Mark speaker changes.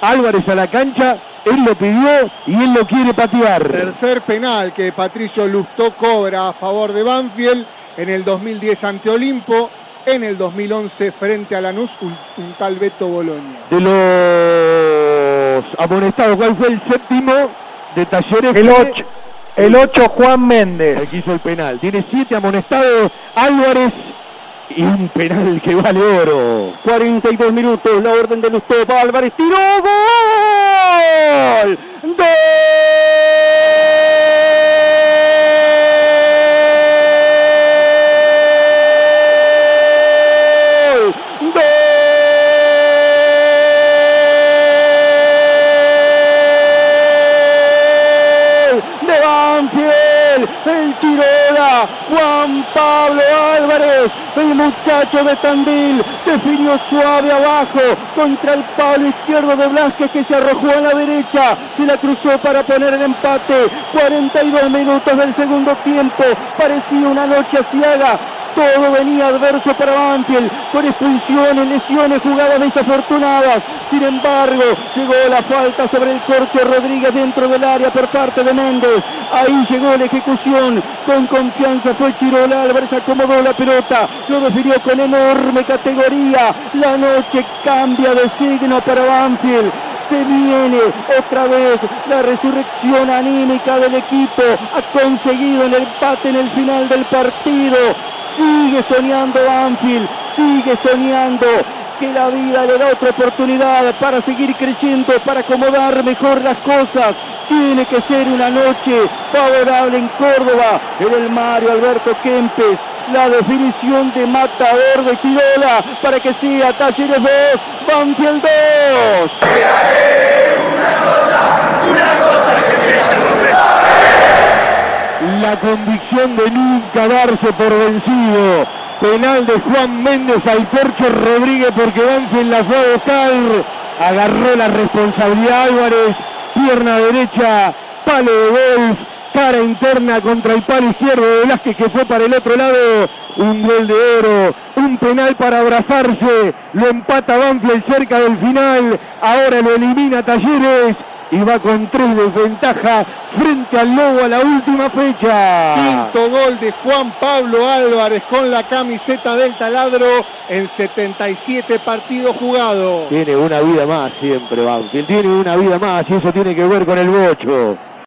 Speaker 1: Álvarez a la cancha, él lo pidió y él lo quiere patear.
Speaker 2: Tercer penal que Patricio Lustó cobra a favor de Banfield en el 2010 ante Olimpo, en el 2011 frente a Lanús, un, un tal Beto Boloña.
Speaker 1: De los amonestados, ¿cuál fue el séptimo de Talleres?
Speaker 3: El 8. El 8 Juan Méndez.
Speaker 1: El que hizo el penal. Tiene siete amonestados Álvarez y un penal que vale oro. 42 minutos, la orden de Lustó Álvarez. ¡Tiró! ¡Gol! ¡Gol! Banfield, el tirola, Juan Álvarez, el muchacho de Tandil, definió suave abajo contra el palo izquierdo de Blasquez que se arrojó a la derecha, se la cruzó para poner el empate, 42 minutos del segundo tiempo, parecía una noche asiaga, todo venía adverso para Banfield, con expulsiones, lesiones, jugadas desafortunadas. Sin embargo, llegó la falta sobre el corte Rodríguez dentro del área por parte de Méndez. Ahí llegó la ejecución. Con confianza fue Chirola Álvarez, acomodó la pelota. Lo definió con enorme categoría. La noche cambia de signo para Banfield se viene otra vez la resurrección anímica del equipo. Ha conseguido el empate en el final del partido. Sigue soñando Banfield, sigue soñando que la vida le da otra oportunidad para seguir creciendo, para acomodar mejor las cosas. Tiene que ser una noche favorable en Córdoba, en el Mario Alberto Kempes. La definición de matador de Chirola para que sea Talleres 2, Banfield 2. Convicción de nunca darse por vencido. Penal de Juan Méndez al Porcho Rodríguez porque Banfield la fue a. Agarró la responsabilidad Álvarez. Pierna derecha, palo de golf. Cara interna contra el palo izquierdo de Velázquez que fue para el otro lado. Un gol de oro. Un penal para abrazarse. Lo empata Banfield cerca del final. Ahora lo elimina Talleres y va con tres de ventaja frente al Lobo a la última fecha.
Speaker 2: Quinto gol de Juan Pablo Álvarez con la camiseta del taladro en 77 partidos jugados.
Speaker 1: Tiene una vida más siempre Banfield, tiene una vida más y eso tiene que ver con el bocho.